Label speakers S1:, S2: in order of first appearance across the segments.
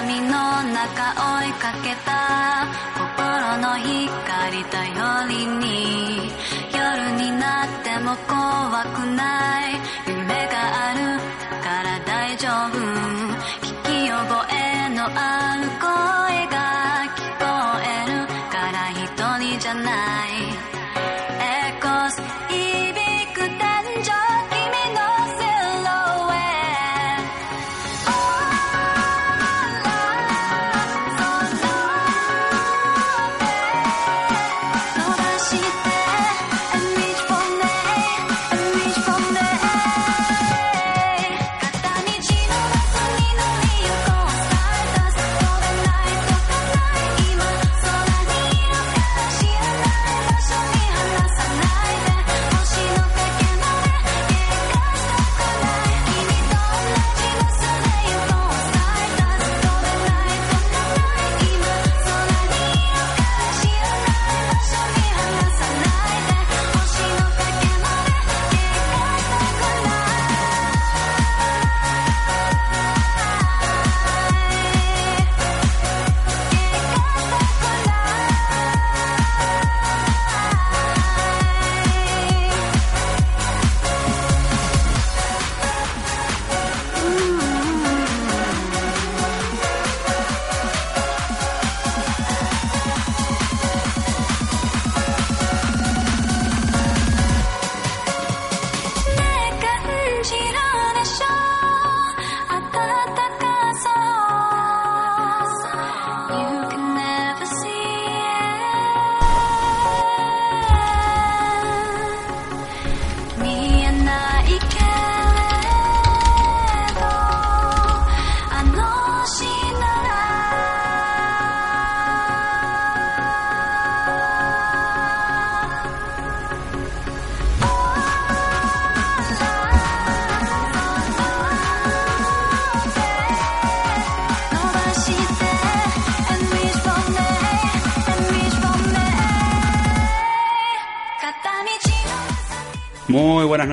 S1: 闇の中追いかけた心の光頼りに。夜になっても怖くない。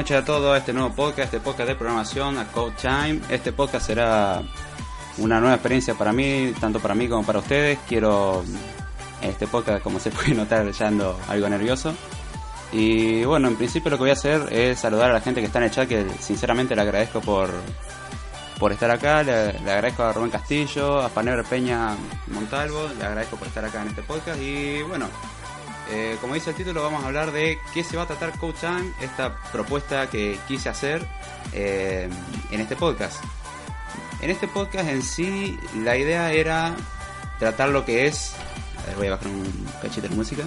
S2: Noches a todos, este nuevo podcast, este podcast de programación, a Code Time. Este podcast será una nueva experiencia para mí, tanto para mí como para ustedes. Quiero, este podcast, como se puede notar, ya ando algo nervioso. Y bueno, en principio lo que voy a hacer es saludar a la gente que está en el chat, que sinceramente le agradezco por, por estar acá. Le, le agradezco a Rubén Castillo, a Panever Peña Montalvo, le agradezco por estar acá en este podcast. Y bueno, eh, como dice el título, vamos a hablar de qué se va a tratar Coach Time, esta propuesta que quise hacer eh, en este podcast. En este podcast en sí, la idea era tratar lo que es. A ver, voy a bajar un cachito de música.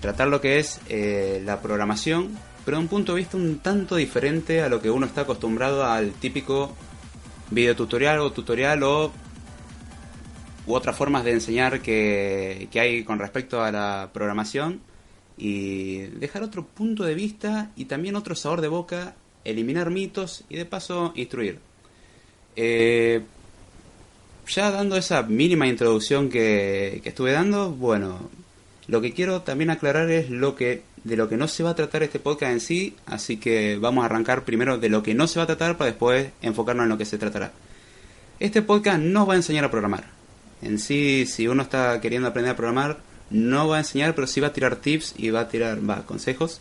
S2: Tratar lo que es eh, la programación, pero de un punto de vista un tanto diferente a lo que uno está acostumbrado al típico videotutorial o tutorial o u otras formas de enseñar que, hay con respecto a la programación y dejar otro punto de vista y también otro sabor de boca, eliminar mitos y de paso instruir. Eh, ya dando esa mínima introducción que, que estuve dando, bueno, lo que quiero también aclarar es lo que de lo que no se va a tratar este podcast en sí, así que vamos a arrancar primero de lo que no se va a tratar para después enfocarnos en lo que se tratará. Este podcast no va a enseñar a programar. En sí, si uno está queriendo aprender a programar, no va a enseñar, pero sí va a tirar tips y va a tirar va, consejos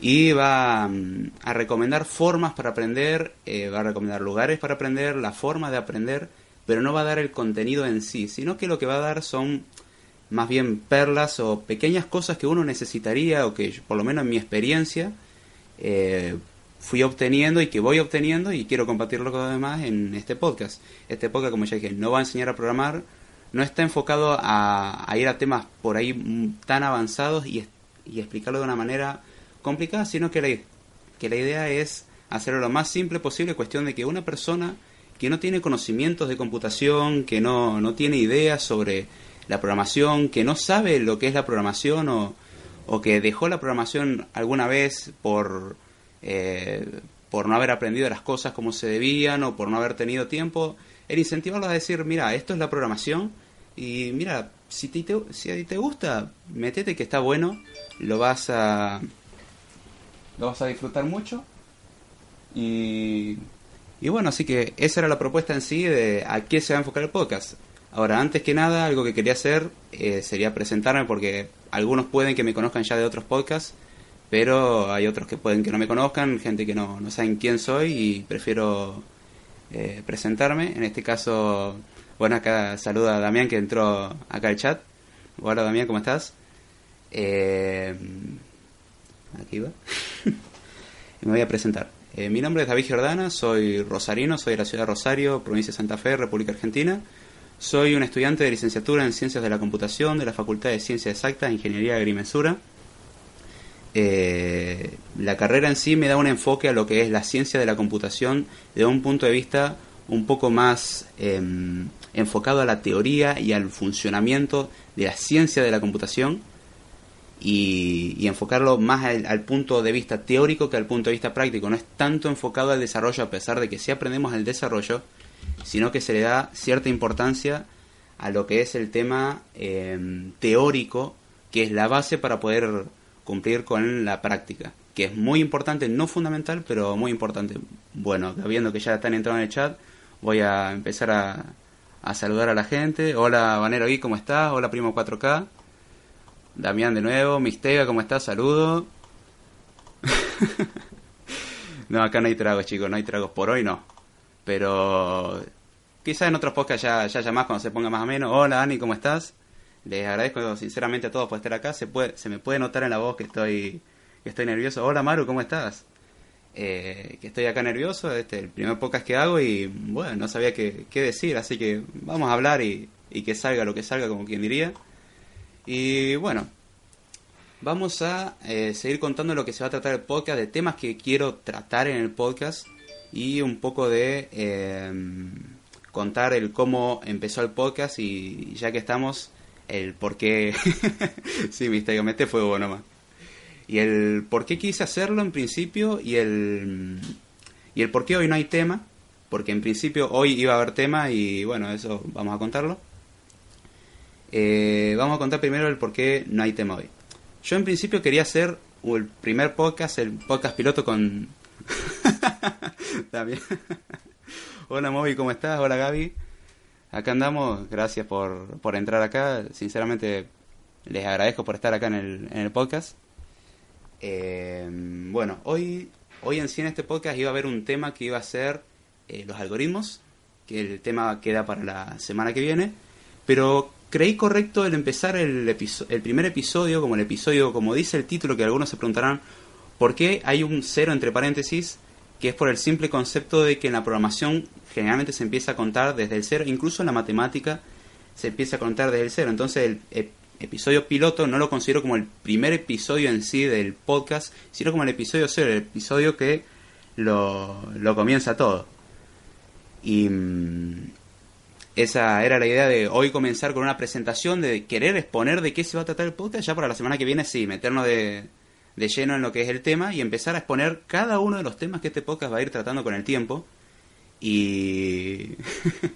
S2: y va mm, a recomendar formas para aprender, eh, va a recomendar lugares para aprender, la forma de aprender, pero no va a dar el contenido en sí, sino que lo que va a dar son más bien perlas o pequeñas cosas que uno necesitaría o que yo, por lo menos en mi experiencia eh, fui obteniendo y que voy obteniendo y quiero compartirlo con los demás en este podcast. Este podcast, como ya dije, no va a enseñar a programar, no está enfocado a, ir a temas por ahí tan avanzados y, y explicarlo de una manera complicada, sino que la, que la idea es hacerlo lo más simple posible, cuestión de que una persona que no tiene conocimientos de computación, que no, no tiene ideas sobre la programación, que no sabe lo que es la programación o, o que dejó la programación alguna vez por, eh, por no haber aprendido las cosas como se debían o por no haber tenido tiempo, el incentivarlos a decir, mira, esto es la programación y mira, si te, te- si te gusta, metete que está bueno, lo vas a lo vas a disfrutar mucho y Y bueno, así que esa era la propuesta en sí de a qué se va a enfocar el podcast. Ahora, antes que nada, algo que quería hacer eh, sería presentarme porque algunos pueden que me conozcan ya de otros podcasts, pero hay otros que pueden que no me conozcan, gente que no, no saben quién soy y prefiero eh, presentarme. En este caso, bueno, acá saluda a Damián que entró acá al chat. Hola Damián, ¿cómo estás? Eh, aquí va. me voy a presentar. Eh, mi nombre es David Giordana, soy rosarino, soy de la ciudad de Rosario, provincia de Santa Fe, República Argentina. Soy un estudiante de licenciatura en Ciencias de la Computación de la Facultad de Ciencias Exactas Ingeniería de Agrimensura. Eh, la carrera en sí me da un enfoque a lo que es la ciencia de la computación de un punto de vista un poco más eh, enfocado a la teoría y al funcionamiento de la ciencia de la computación y, enfocarlo más al, al, punto de vista teórico que al punto de vista práctico. No es tanto enfocado al desarrollo, a pesar de que sí aprendemos el desarrollo, sino que se le da cierta importancia a lo que es el tema eh, teórico, que es la base para poder cumplir con la práctica, que es muy importante, no fundamental, pero muy importante. Bueno, viendo que ya están entrando en el chat, voy a empezar a, a saludar a la gente. Hola, Vanero I, ¿cómo estás? Hola, Primo 4K. Damián de nuevo, Mistega, ¿cómo estás? Saludo. no, acá no hay tragos, chicos, no hay tragos por hoy, no. Pero quizás en otros podcasts ya, ya más cuando se ponga más o menos. Hola, Ani, ¿cómo estás? Les agradezco sinceramente a todos por estar acá. Se puede, se me puede notar en la voz que estoy, que estoy nervioso. Hola, Maru, ¿cómo estás? Eh, que estoy acá nervioso, este el primer podcast que hago y bueno, no sabía qué, qué decir, así que vamos a hablar y, y que salga lo que salga, como quien diría. Y bueno, vamos a eh, seguir contando lo que se va a tratar el podcast, de temas que quiero tratar en el podcast y un poco de eh, contar el cómo empezó el podcast y ya que estamos, el por qué... sí, misterio, mete fuego nomás. Y el por qué quise hacerlo en principio y el, y el por qué hoy no hay tema, porque en principio hoy iba a haber tema y bueno, eso vamos a contarlo. Eh, vamos a contar primero el por qué no hay tema hoy. Yo en principio quería hacer el primer podcast, el podcast piloto con... También. Hola Moby, ¿cómo estás? Hola Gaby. Acá andamos, gracias por, por entrar acá. Sinceramente les agradezco por estar acá en el, en el podcast. Eh, bueno, hoy, hoy en sí en este podcast iba a haber un tema que iba a ser eh, los algoritmos, que el tema queda para la semana que viene, pero creí correcto el empezar el, el primer episodio como el episodio, como dice el título, que algunos se preguntarán por qué hay un cero entre paréntesis, que es por el simple concepto de que en la programación generalmente se empieza a contar desde el cero, incluso en la matemática se empieza a contar desde el cero. Entonces el, el episodio piloto no lo considero como el primer episodio en sí del podcast, sino como el episodio cero, el episodio que lo, lo comienza todo. Y mmm, esa era la idea de hoy comenzar con una presentación, de querer exponer de qué se va a tratar el podcast, ya para la semana que viene sí, meternos de, de lleno en lo que es el tema y empezar a exponer cada uno de los temas que este podcast va a ir tratando con el tiempo. Y...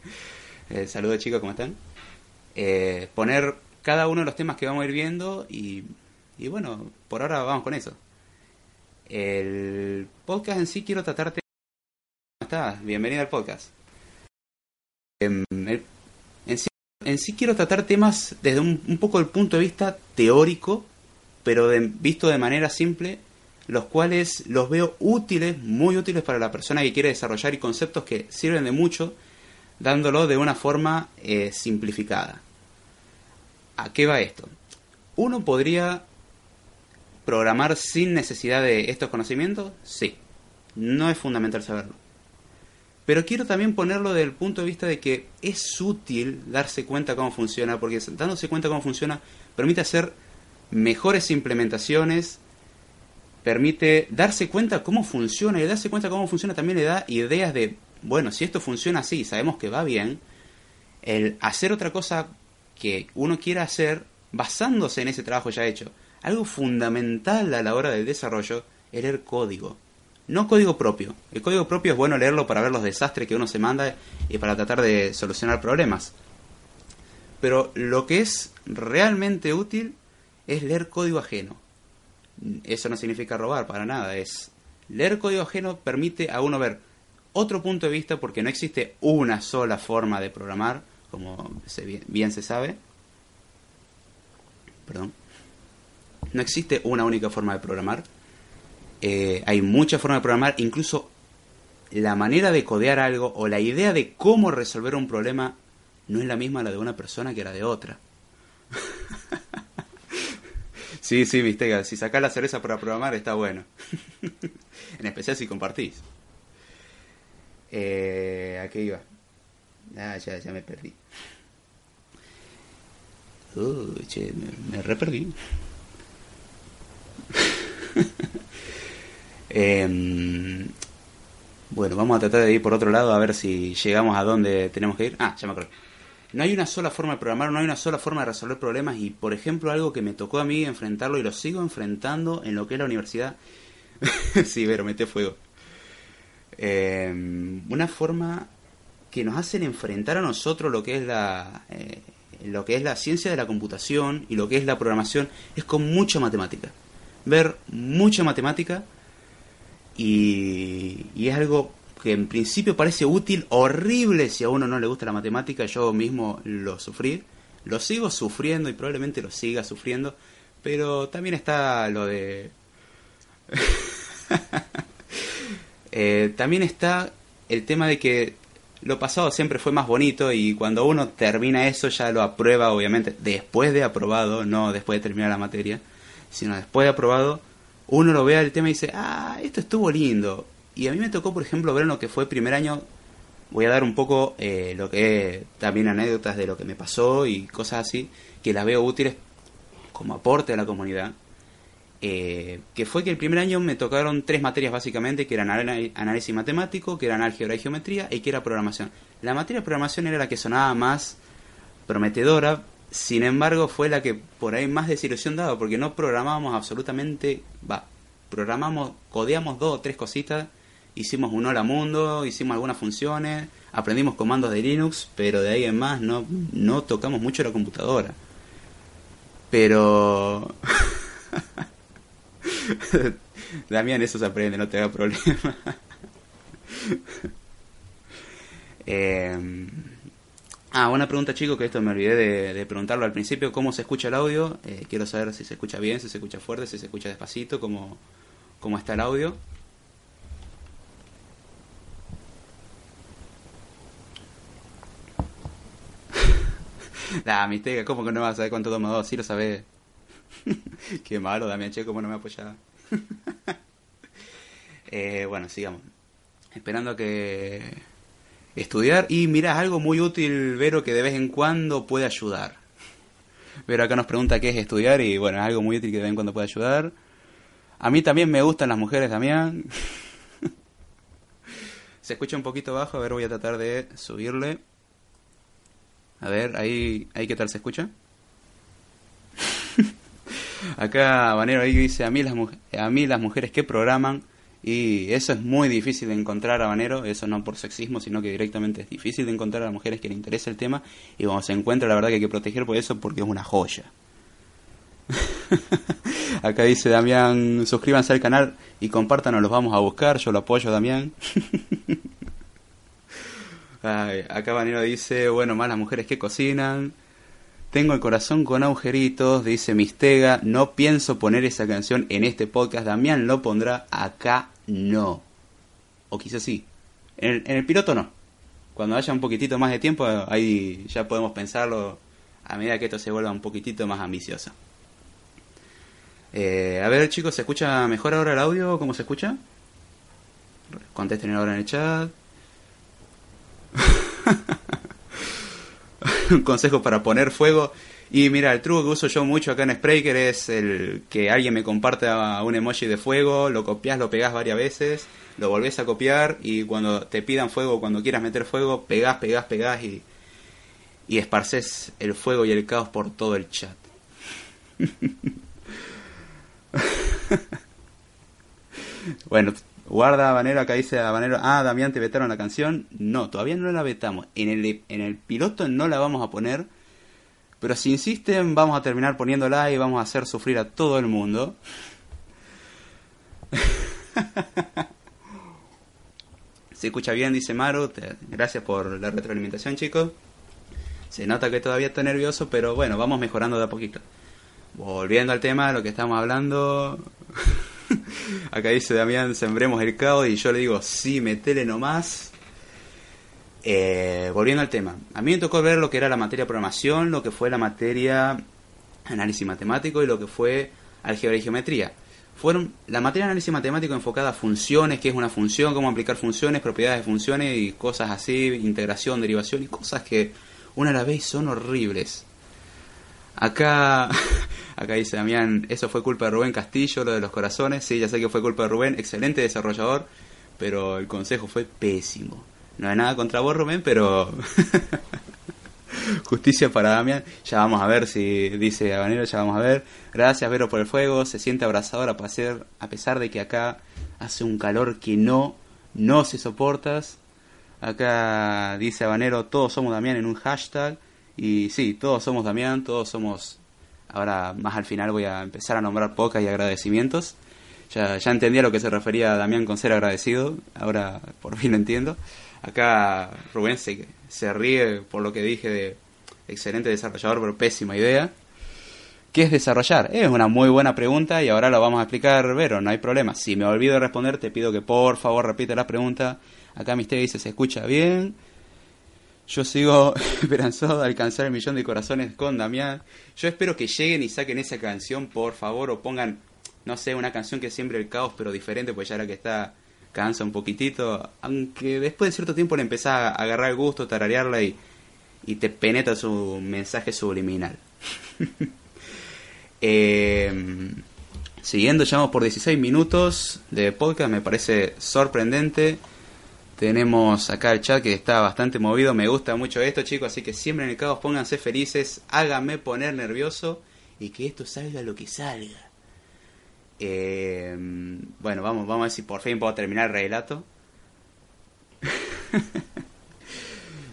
S2: eh, saludos chicos, ¿cómo están? Eh, poner cada uno de los temas que vamos a ir viendo y, y bueno, por ahora vamos con eso. El podcast en sí quiero tratarte... ¿Cómo estás? Bienvenido al podcast. Eh, en, sí, en, sí, quiero tratar temas desde un, un, poco el punto de vista teórico, pero de, visto de manera simple, los cuales los veo útiles, muy útiles para la persona que quiere desarrollar y conceptos que sirven de mucho, dándolo de una forma eh, simplificada. ¿A qué va esto? ¿Uno podría programar sin necesidad de estos conocimientos? Sí. No es fundamental saberlo. Pero quiero también ponerlo desde el punto de vista de que es útil darse cuenta cómo funciona, porque dándose cuenta cómo funciona permite hacer mejores implementaciones, permite darse cuenta cómo funciona y darse cuenta cómo funciona también le da ideas de, bueno, si esto funciona así, sabemos que va bien, el hacer otra cosa que uno quiera hacer basándose en ese trabajo ya hecho. Algo fundamental a la hora del desarrollo es leer código. No código propio. El código propio es bueno leerlo para ver los desastres que uno se manda y para tratar de solucionar problemas. Pero lo que es realmente útil es leer código ajeno. Eso no significa robar para nada, es leer código ajeno permite a uno ver otro punto de vista porque no existe una sola forma de programar, como se bien, se sabe. Perdón. No existe una única forma de programar. Eh, hay muchas formas de programar, incluso la manera de codear algo o la idea de cómo resolver un problema no es la misma la de una persona que la de otra. sí, sí, viste, si sacás la cereza para programar está bueno. en especial si compartís. Eh, ¿A qué iba? Ah, ya, ya me perdí. Uh, che, me, me re. Em, bueno, vamos a tratar de ir por otro lado a ver si llegamos a donde tenemos que ir. Ah, ya me acuerdo. No hay una sola forma de programar, no hay una sola forma de resolver problemas y, por ejemplo, algo que me tocó a mí enfrentarlo y lo sigo enfrentando en lo que es la universidad. sí, pero mete fuego. Eh, una forma que nos hacen enfrentar a nosotros lo que es la eh, lo que es la ciencia de la computación y lo que es la programación es con mucha matemática. Ver mucha matemática y, y es algo que en principio parece útil, horrible si a uno no le gusta la matemática, yo mismo lo sufrí, lo sigo sufriendo y probablemente lo siga sufriendo, pero también está lo de... Eh, también está el tema de que lo pasado siempre fue más bonito y cuando uno termina eso ya lo aprueba, obviamente, después de aprobado, no después de terminar la materia, sino después de aprobado, uno lo ve al tema y dice, ah, esto estuvo lindo. Y a mí me tocó, por ejemplo, ver lo que fue primer año, voy a dar un poco eh, lo que también anécdotas de lo que me pasó y cosas así, que las veo útiles como aporte a la comunidad. Eh, que fue que el primer año me tocaron tres materias básicamente, que eran análisis matemático, que eran álgebra y geometría, y que era programación. La materia de programación era la que sonaba más prometedora, sin embargo fue la que por ahí más desilusión daba, porque no programábamos absolutamente, va, programamos, codeamos dos o tres cositas, hicimos un hola mundo, hicimos algunas funciones, aprendimos comandos de Linux, pero de ahí en más no, no tocamos mucho la computadora. Pero... Damián, eso se aprende, no te haga problema. Eh, ah, una pregunta, chico, que esto me olvidé de, preguntarlo al principio. ¿Cómo se escucha el audio? Eh, quiero saber si se escucha bien, si se escucha fuerte, si se escucha despacito, cómo, cómo está el audio. La ¿cómo que no vas a saber cuánto toma dos? Sí lo sabes. Qué malo, Damián, che, cómo no me apoyaba. eh, bueno, sigamos. Esperando a que estudiar. Y mira, algo muy útil, Vero, que de vez en cuando puede ayudar. Vero acá nos pregunta qué es estudiar y bueno, es algo muy útil que de vez en cuando puede ayudar. A mí también me gustan las mujeres, Damián. Se escucha un poquito bajo, a ver, voy a tratar de subirle. A ver, ahí, ahí qué tal se escucha. Acá Banero ahí dice a mí las a mí las mujeres que programan y eso es muy difícil de encontrar a Banero, eso no por sexismo, sino que directamente es difícil de encontrar a las mujeres que le interesa el tema y cuando se encuentra la verdad que hay que proteger por eso porque es una joya. Acá dice Damián, suscríbanse al canal y compártanos, los vamos a buscar, yo lo apoyo Damián. Acá Vanero dice, bueno, más las mujeres que cocinan. Tengo el corazón con agujeritos, dice Mistega. No pienso poner esa canción en este podcast. Damián lo pondrá acá, no. O quizás sí. En el, piloto no. Cuando haya un poquitito más de tiempo, ahí ya podemos pensarlo a medida que esto se vuelva un poquitito más ambicioso. Eh, a ver, chicos, ¿se escucha mejor ahora el audio? ¿Cómo se escucha? Contesten ahora en el chat. un consejo para poner fuego. Y mira, el truco que uso yo mucho acá en Spreaker es el que alguien me comparta un emoji de fuego, lo copias, lo pegas varias veces, lo volvés a copiar y cuando te pidan fuego, cuando quieras meter fuego, pegás, pegás, pegás y, y esparces el fuego y el caos por todo el chat. bueno, guarda Habanero, acá dice Habanero, ah, Damián, te vetaron la canción. No, todavía no la vetamos. En el, en el piloto no la vamos a poner. Pero si insisten, vamos a terminar poniéndola y vamos a hacer sufrir a todo el mundo. Se escucha bien, dice Maru. Gracias por la retroalimentación, chicos. Se nota que todavía está nervioso, pero bueno, vamos mejorando de a poquito. Volviendo al tema lo que estamos hablando. Acá dice Damián, sembremos el caos y yo le digo, sí, metele nomás. Eh, volviendo al tema. A mí me tocó ver lo que era la materia programación, lo que fue la materia análisis matemático y lo que fue álgebra y geometría. Fueron la materia de análisis matemático enfocada a funciones, qué es una función, cómo aplicar funciones, propiedades de funciones y cosas así, integración, derivación y cosas que una a la vez son horribles. Acá, acá dice Damián, eso fue culpa de Rubén Castillo, lo de los corazones. Sí, ya sé que fue culpa de Rubén, excelente desarrollador, pero el consejo fue pésimo. No hay nada contra vos, Rubén, pero justicia para Damián. Ya vamos a ver si dice Habanero, ya vamos a ver. Gracias, Vero, por el fuego. Se siente abrazador a pesar, a pesar de que acá hace un calor que no, no se soportas. Acá dice Habanero, todos somos Damián en un hashtag. Y sí, todos somos Damián, todos somos... Ahora más al final voy a empezar a nombrar pocas y agradecimientos. Ya, ya entendí a lo que se refería Damián con ser agradecido, ahora por fin entiendo. Acá Rubén se, se ríe por lo que dije de excelente desarrollador, pero pésima idea. ¿Qué es desarrollar? Es una muy buena pregunta y ahora lo vamos a explicar, Vero, no hay problema. Si me olvido de responder, te pido que por favor repita la pregunta. Acá Mister dice, ¿se escucha bien? Yo sigo esperanzado de alcanzar el millón de corazones con Damián. Yo espero que lleguen y saquen esa canción, por favor, o pongan, no sé, una canción que siempre el caos, pero diferente, pues ya la que está cansa un poquitito. Aunque después de cierto tiempo le empezás a agarrar el gusto, tararearla y, y te penetra su mensaje subliminal. Eh, siguiendo, llevamos por 16 minutos de podcast, me parece sorprendente. Tenemos acá el chat que está bastante movido, me gusta mucho esto chicos, así que siempre en el caos pónganse felices, háganme poner nervioso y que esto salga lo que salga. Eh, bueno, vamos, vamos a ver si por fin puedo terminar el relato.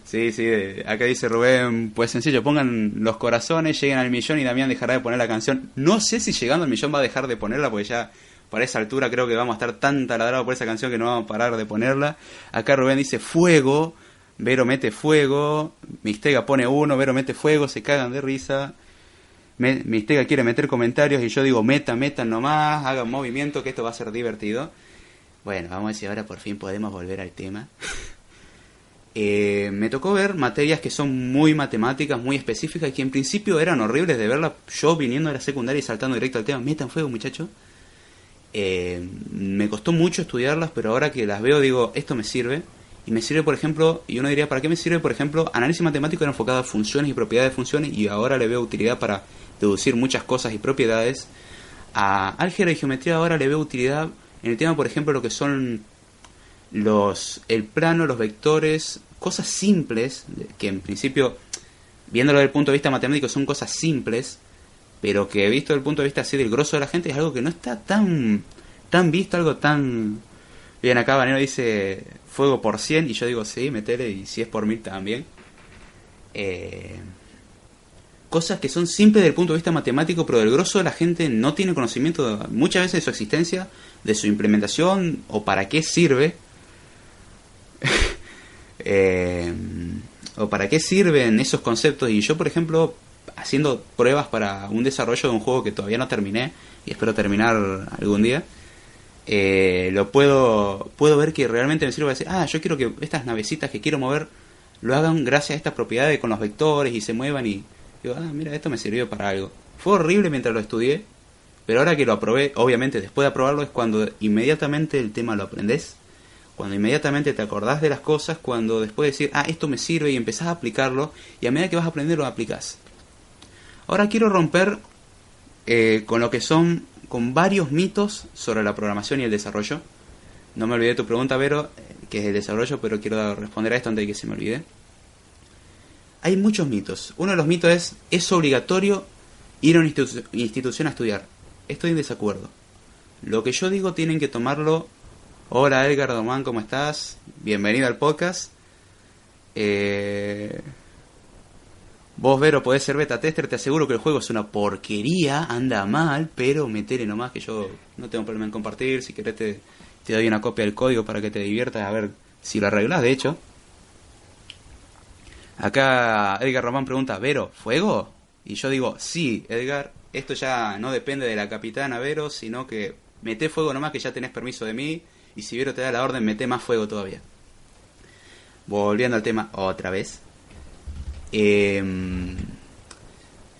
S2: Sí, sí, acá dice Rubén, pues sencillo, pongan los corazones, lleguen al millón y Damián dejará de poner la canción. No sé si llegando al millón va a dejar de ponerla, porque ya para esa altura creo que vamos a estar tan taladrados por esa canción que no vamos a parar de ponerla. Acá Rubén dice fuego, Vero mete fuego, Mistega pone uno, Vero mete fuego, se cagan de risa. Mistega quiere meter comentarios y yo digo meta, metan nomás, hagan movimiento que esto va a ser divertido. Bueno, vamos a ver si ahora por fin podemos volver al tema. Eh, me tocó ver materias que son muy matemáticas, muy específicas, que en principio eran horribles de verlas. Yo viniendo de la secundaria y saltando directo al tema, metan fuego, muchachos. Eh, me costó mucho estudiarlas, pero ahora que las veo digo, esto me sirve. Y me sirve, por ejemplo, y uno diría, ¿para qué me sirve, por ejemplo, análisis matemático era enfocado a funciones y propiedades de funciones, y ahora le veo utilidad para deducir muchas cosas y propiedades. A álgebra y geometría ahora le veo utilidad en el tema, por ejemplo, lo que son los el plano, los vectores, cosas simples, que en principio, viéndolo desde el punto de vista matemático, son cosas simples, pero que visto desde el punto de vista así del grosso de la gente es algo que no está tan tan visto, algo tan... Bien, acá Vanero dice fuego por 100 y yo digo sí, metele y si es por 1000 también. Eh, cosas que son simples desde el punto de vista matemático, pero del grosso de la gente no tiene conocimiento muchas veces de su existencia, de su implementación o para qué sirve. Eh, o para qué sirven esos conceptos. Y yo, por ejemplo, haciendo pruebas para un desarrollo de un juego que todavía no terminé y espero terminar algún día, eh, lo puedo puedo ver que realmente me sirve decir, ah, yo quiero que estas navecitas que quiero mover lo hagan gracias a estas propiedades con los vectores y se muevan y digo, ah, mira, esto me sirvió para algo. Fue horrible mientras lo estudié, pero ahora que lo aprobé, obviamente después de aprobarlo es cuando inmediatamente el tema lo aprendes, cuando inmediatamente te acordás de las cosas, cuando después de decir, ah, esto me sirve y empezás a aplicarlo, y a medida que vas a aprender lo aplicas. Ahora quiero romper eh, con lo que son, con varios mitos sobre la programación y el desarrollo. No me olvidé tu pregunta, Vero, que es el desarrollo, pero quiero responder a esto antes de que se me olvide. Hay muchos mitos. Uno de los mitos es, es obligatorio ir a una institu- institución a estudiar. Estoy en desacuerdo. Lo que yo digo tienen que tomarlo. Hola Edgar Domán, ¿cómo estás? Bienvenido al podcast. Eh, Vos, Vero, podés ser beta tester, te aseguro que el juego es una porquería, anda mal, pero metele nomás que yo no tengo problema en compartir, si querés te, te doy una copia del código para que te diviertas a ver si lo arreglas, de hecho. Acá Edgar Román pregunta, Vero, ¿fuego? Y yo digo, sí, Edgar, esto ya no depende de la capitana Vero, sino que mete fuego nomás que ya tenés permiso de mí, y si Vero te da la orden, mete más fuego todavía. Volviendo al tema otra vez. Em,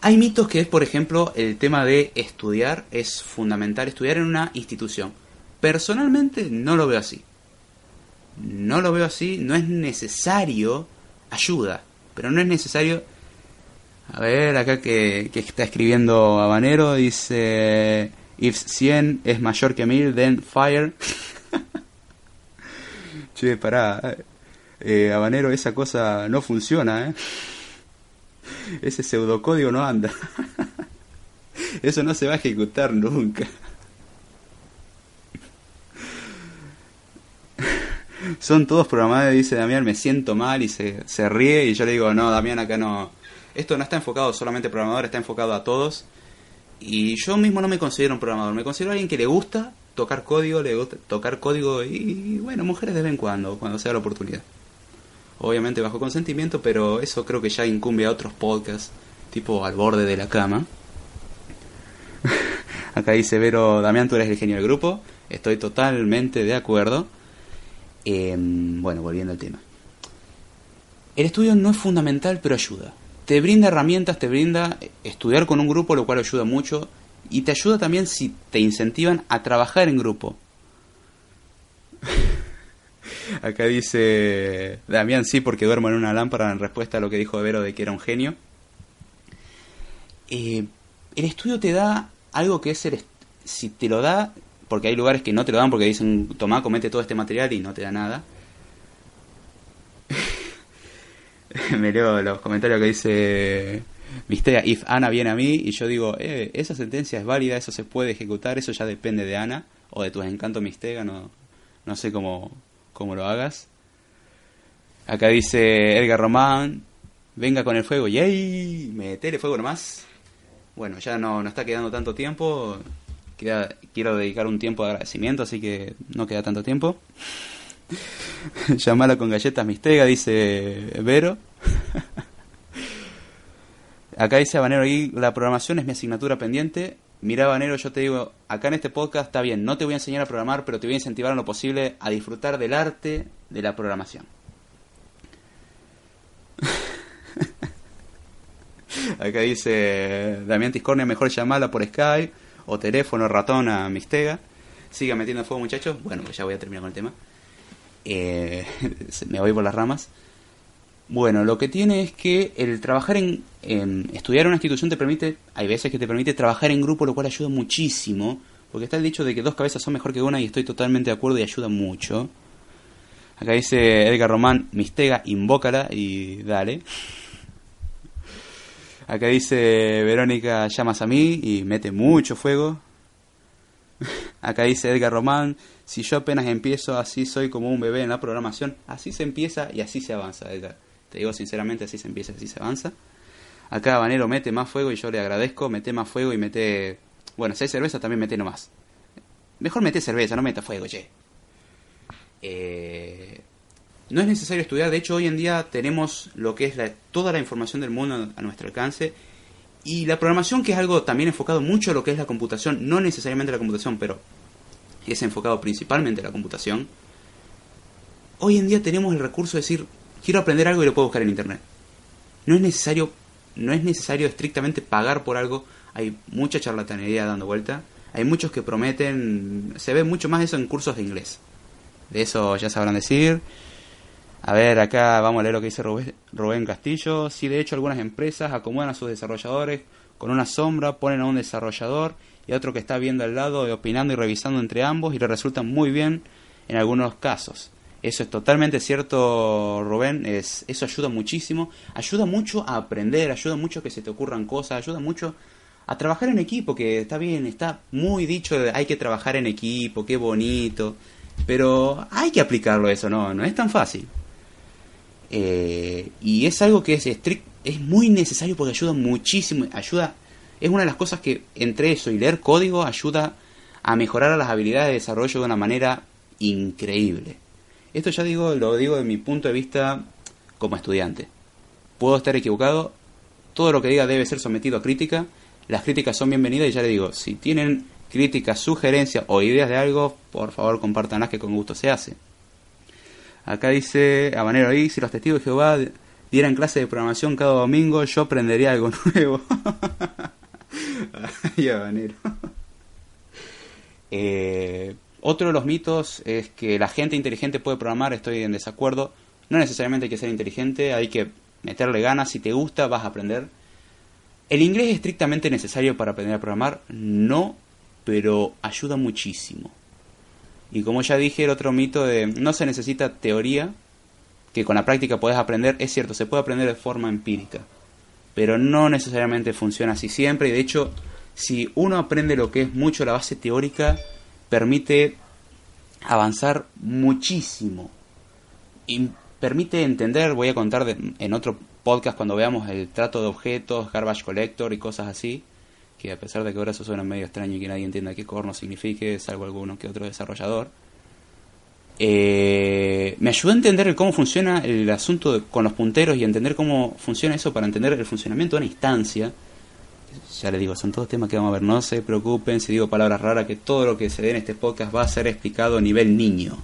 S2: hay mitos que es, por ejemplo, el tema de estudiar, es fundamental estudiar en una institución. Personalmente no lo veo así. No lo veo así, no es necesario ayuda, pero no es necesario... A ver, acá que, que está escribiendo Habanero, dice... If 100 es mayor que 1000, then fire. che, pará. Eh, Habanero, esa cosa no funciona, ¿eh? Ese pseudocódigo no anda. Eso no se va a ejecutar nunca. Son todos programados, dice Damián, me siento mal y se, se ríe y yo le digo, no, Damián, acá no. Esto no está enfocado solamente a programador, está enfocado a todos. Y yo mismo no me considero un programador, me considero alguien que le gusta tocar código, le gusta tocar código y, bueno, mujeres de vez en cuando, cuando sea la oportunidad. Obviamente bajo consentimiento, pero eso creo que ya incumbe a otros podcasts, tipo al borde de la cama. Acá dice Vero, Damián, tú eres el genio del grupo. Estoy totalmente de acuerdo. Eh, bueno, volviendo al tema. El estudio no es fundamental, pero ayuda. Te brinda herramientas, te brinda estudiar con un grupo, lo cual ayuda mucho. Y te ayuda también si te incentivan a trabajar en grupo. Acá dice Damián, sí, porque duermo en una lámpara en respuesta a lo que dijo Vero de que era un genio. Eh, el estudio te da algo que es el... Si te lo da, porque hay lugares que no te lo dan porque dicen, tomá, comete todo este material y no te da nada. Me leo los comentarios que dice Mistega, if Ana viene a mí y yo digo, eh, esa sentencia es válida, eso se puede ejecutar, eso ya depende de Ana o de tus encantos Mistega, no, no sé cómo, cómo lo hagas. Acá dice Edgar Román, venga con el fuego, yay, metele fuego nomás. Bueno, ya no, no está quedando tanto tiempo, queda- quiero dedicar un tiempo de agradecimiento, así que no queda tanto tiempo. Llamala con galletas Mistega, dice Vero. Acá dice Habanero, la programación es mi asignatura pendiente. Mira, Habanero, yo te digo, acá en este podcast está bien, no te voy a enseñar a programar, pero te voy a incentivar en lo posible a disfrutar del arte de la programación. Acá dice Damián Tiscornia, mejor llamarla por Skype o teléfono ratón a Mistega. Siga metiendo fuego, muchachos. Bueno, pues ya voy a terminar con el tema. Eh, me voy por las ramas. Bueno, lo que tiene es que el trabajar en, estudiar en una institución te permite, hay veces que te permite trabajar en grupo, lo cual ayuda muchísimo, porque está el dicho de que dos cabezas son mejor que una y estoy totalmente de acuerdo y ayuda mucho. Acá dice Edgar Román, Mistega, invócala y dale. Acá dice Verónica, llamas a mí y mete mucho fuego. Acá dice Edgar Román, si yo apenas empiezo así soy como un bebé en la programación, así se empieza y así se avanza, Edgar. Te digo sinceramente, así se empieza así se avanza. Acá Habanero mete más fuego y yo le agradezco, mete más fuego y mete... Bueno, si hay cerveza también mete nomás. Mejor mete cerveza, no meta fuego, che. Eh, no es necesario estudiar, de hecho hoy en día tenemos lo que es toda la información del mundo a nuestro alcance y la programación que es algo también enfocado mucho a lo que es la computación, no necesariamente la computación, pero es enfocado principalmente a la computación. Hoy en día tenemos el recurso de decir, quiero aprender algo y lo puedo buscar en internet. No es necesario, no es necesario estrictamente pagar por algo, hay mucha charlatanería dando vuelta, hay muchos que prometen, se ve mucho más eso en cursos de inglés. De eso ya sabrán decir. A ver, acá vamos a leer lo que dice Rubén, Castillo. Sí, de hecho, algunas empresas acomodan a sus desarrolladores con una sombra, ponen a un desarrollador y a otro que está viendo al lado, y opinando y revisando entre ambos, y le resulta muy bien en algunos casos. Eso es totalmente cierto, Rubén. Es, eso ayuda muchísimo. Ayuda mucho a aprender, ayuda mucho a que se te ocurran cosas, ayuda mucho a trabajar en equipo, que está bien, está muy dicho, hay que trabajar en equipo, qué bonito. Pero hay que aplicarlo eso, no, no es tan fácil. Eh, y es algo que es estric- es muy necesario porque ayuda muchísimo, ayuda, es una de las cosas que entre eso y leer código ayuda a mejorar las habilidades de desarrollo de una manera increíble. Esto ya digo, lo digo de mi punto de vista como estudiante. Puedo estar equivocado, todo lo que diga debe ser sometido a crítica, las críticas son bienvenidas y ya le digo, si tienen críticas, sugerencias o ideas de algo, por favor compártanlas que con gusto se hace. Acá dice Habanero ahí, si los testigos de Jehová dieran clase de programación cada domingo, yo aprendería algo nuevo. Ay, Habanero. Eh, otro de los mitos es que la gente inteligente puede programar, estoy en desacuerdo. No necesariamente hay que ser inteligente, hay que meterle ganas, si te gusta vas a aprender. ¿El inglés es estrictamente necesario para aprender a programar? No, pero ayuda muchísimo. Y como ya dije, el otro mito de no se necesita teoría, que con la práctica puedes aprender, es cierto, se puede aprender de forma empírica, pero no necesariamente funciona así siempre. Y de hecho, si uno aprende lo que es mucho la base teórica, permite avanzar muchísimo. Y permite entender, voy a contar de- en otro podcast cuando veamos el trato de objetos, garbage collector y cosas así, que a pesar de que ahora eso suena medio extraño y que nadie entienda qué corno signifique, salvo alguno que otro desarrollador, eh, me ayudó a entender cómo funciona el asunto con los punteros y entender cómo funciona eso para entender el funcionamiento de una instancia. Ya les digo, son todos temas que vamos a ver, no se preocupen si digo palabras raras, que todo lo que se dé en este podcast va a ser explicado a nivel niño.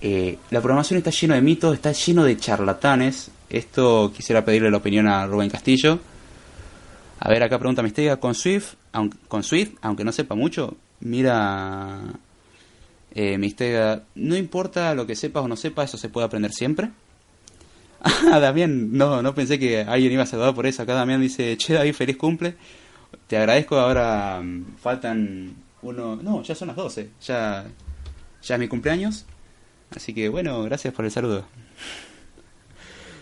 S2: Eh, la programación está lleno de mitos, está lleno de charlatanes. Esto quisiera pedirle la opinión a Rubén Castillo. A ver, acá pregunta Mistega, con Swift, aunque, con Swift, aunque no sepa mucho, mira, eh, Mistega, no importa lo que sepas o no sepas, eso se puede aprender siempre. Ah, Damián, no, no pensé que alguien iba a saludar por eso. Acá Damián dice, che David, feliz cumple. Te agradezco, ahora mm, faltan uno... No, ya son las 12, ya, ya es mi cumpleaños. Así que bueno, gracias por el saludo.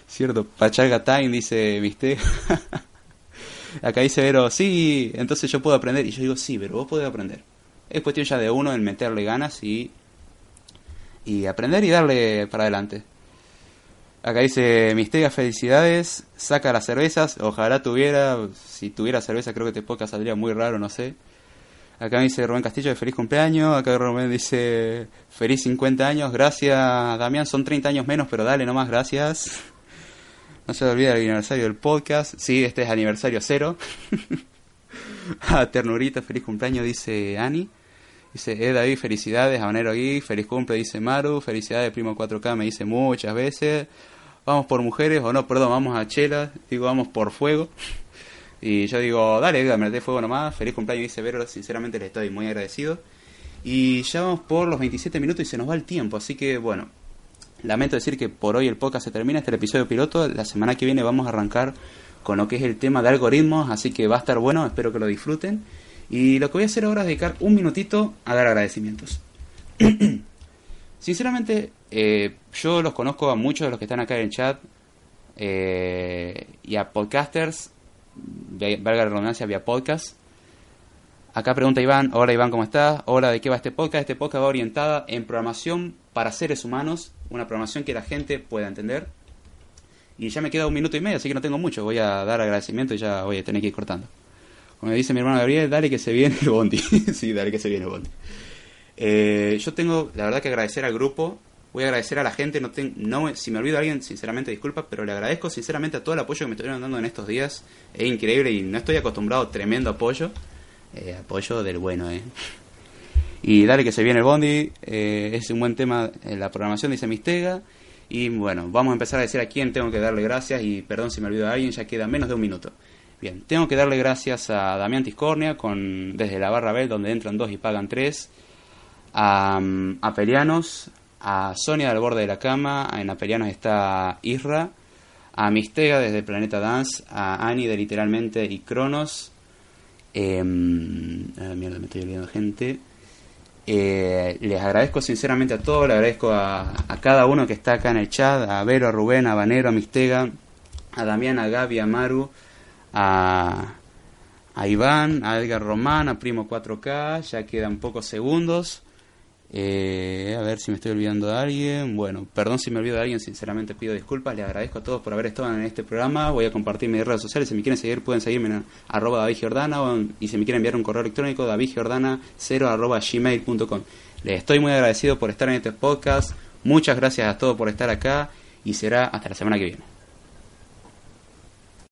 S2: Cierto, Pachalga Time dice Viste. Acá dice Vero, sí, entonces yo puedo aprender. Y yo digo, sí, pero vos podés aprender. Es cuestión ya de uno en meterle ganas y, y aprender y darle para adelante. Acá dice Mistega, felicidades, saca las cervezas, ojalá tuviera, si tuviera cerveza creo que este podcast saldría muy raro, no sé. Acá me dice Rubén Castillo, feliz cumpleaños. Acá Rubén dice, feliz 50 años. Gracias, Damián. Son 30 años menos, pero dale nomás, gracias. No se olvide el aniversario del podcast. Sí, este es aniversario cero. ah, ternurita, feliz cumpleaños, dice Ani. Dice, eh, David, felicidades. Habanero Gui, feliz cumple, dice Maru. Felicidades, primo 4K, me dice muchas veces. Vamos por mujeres, o no, perdón, vamos a chela. Digo, vamos por fuego. Y yo digo, dale, Edgar, me fuego nomás. Feliz cumpleaños, dice Vero. Sinceramente le estoy muy agradecido. Y ya vamos por los 27 minutos y se nos va el tiempo. Así que, bueno, lamento decir que por hoy el podcast se termina. Este es el episodio piloto. La semana que viene vamos a arrancar con lo que es el tema de algoritmos. Así que va a estar bueno. Espero que lo disfruten. Y lo que voy a hacer ahora es dedicar un minutito a dar agradecimientos. Sinceramente, eh, yo los conozco a muchos de los que están acá en el chat. eh, y a podcasters valga la redundancia, vía podcast. Acá pregunta Iván, hola Iván, ¿cómo estás? Hola, ¿de qué va este podcast? Este podcast va orientada en programación para seres humanos, una programación que la gente pueda entender. Y ya me queda un minuto y medio, así que no tengo mucho, voy a dar agradecimiento y ya voy a tener que ir cortando. Como dice mi hermano Gabriel, dale que se viene el bondi. sí, dale que se viene el bondi. Eh, yo tengo, la verdad, que agradecer al grupo. Voy a agradecer a la gente. No, ten- no Si me olvido de alguien, sinceramente disculpa, pero le agradezco sinceramente a todo el apoyo que me estuvieron dando en estos días. Es increíble y no estoy acostumbrado a tremendo apoyo. Eh, apoyo del bueno, ¿eh? Y dale que se viene el bondi. eh, es un buen tema en la programación, dice Mistega. Y bueno, vamos a empezar a decir a quién tengo que darle gracias. Y perdón si me olvido de alguien, ya queda menos de un minuto. Bien, tengo que darle gracias a Damián Tiscornia con, desde la barra Bell, donde entran dos y pagan tres a, mm, a Pelianos, a Sonia del borde de la cama, en Apelianos está Isra, a Mistega desde Planeta Dance, a Ani de Literalmente y Cronos, eh, mierda, me estoy olvidando gente. Eh, les agradezco sinceramente a todos, le agradezco a, a cada uno que está acá en el chat, a Vero, a Rubén, a Vanero, a Mistega, a Damián, a Gaby, a Maru, a, Iván, a Edgar Román, a Primo 4K, ya quedan pocos segundos. Eh, a ver si me estoy olvidando de alguien. Bueno, perdón si me olvido de alguien, sinceramente pido disculpas. Les agradezco a todos por haber estado en este programa. Voy a compartir mis redes sociales. Si me quieren seguir, pueden seguirme en arroba David y si me quieren enviar un correo electrónico, davidgiordana0 arroba gmail.com. Les estoy muy agradecido por estar en este podcast, Muchas gracias a todos por estar acá y será hasta la semana que viene.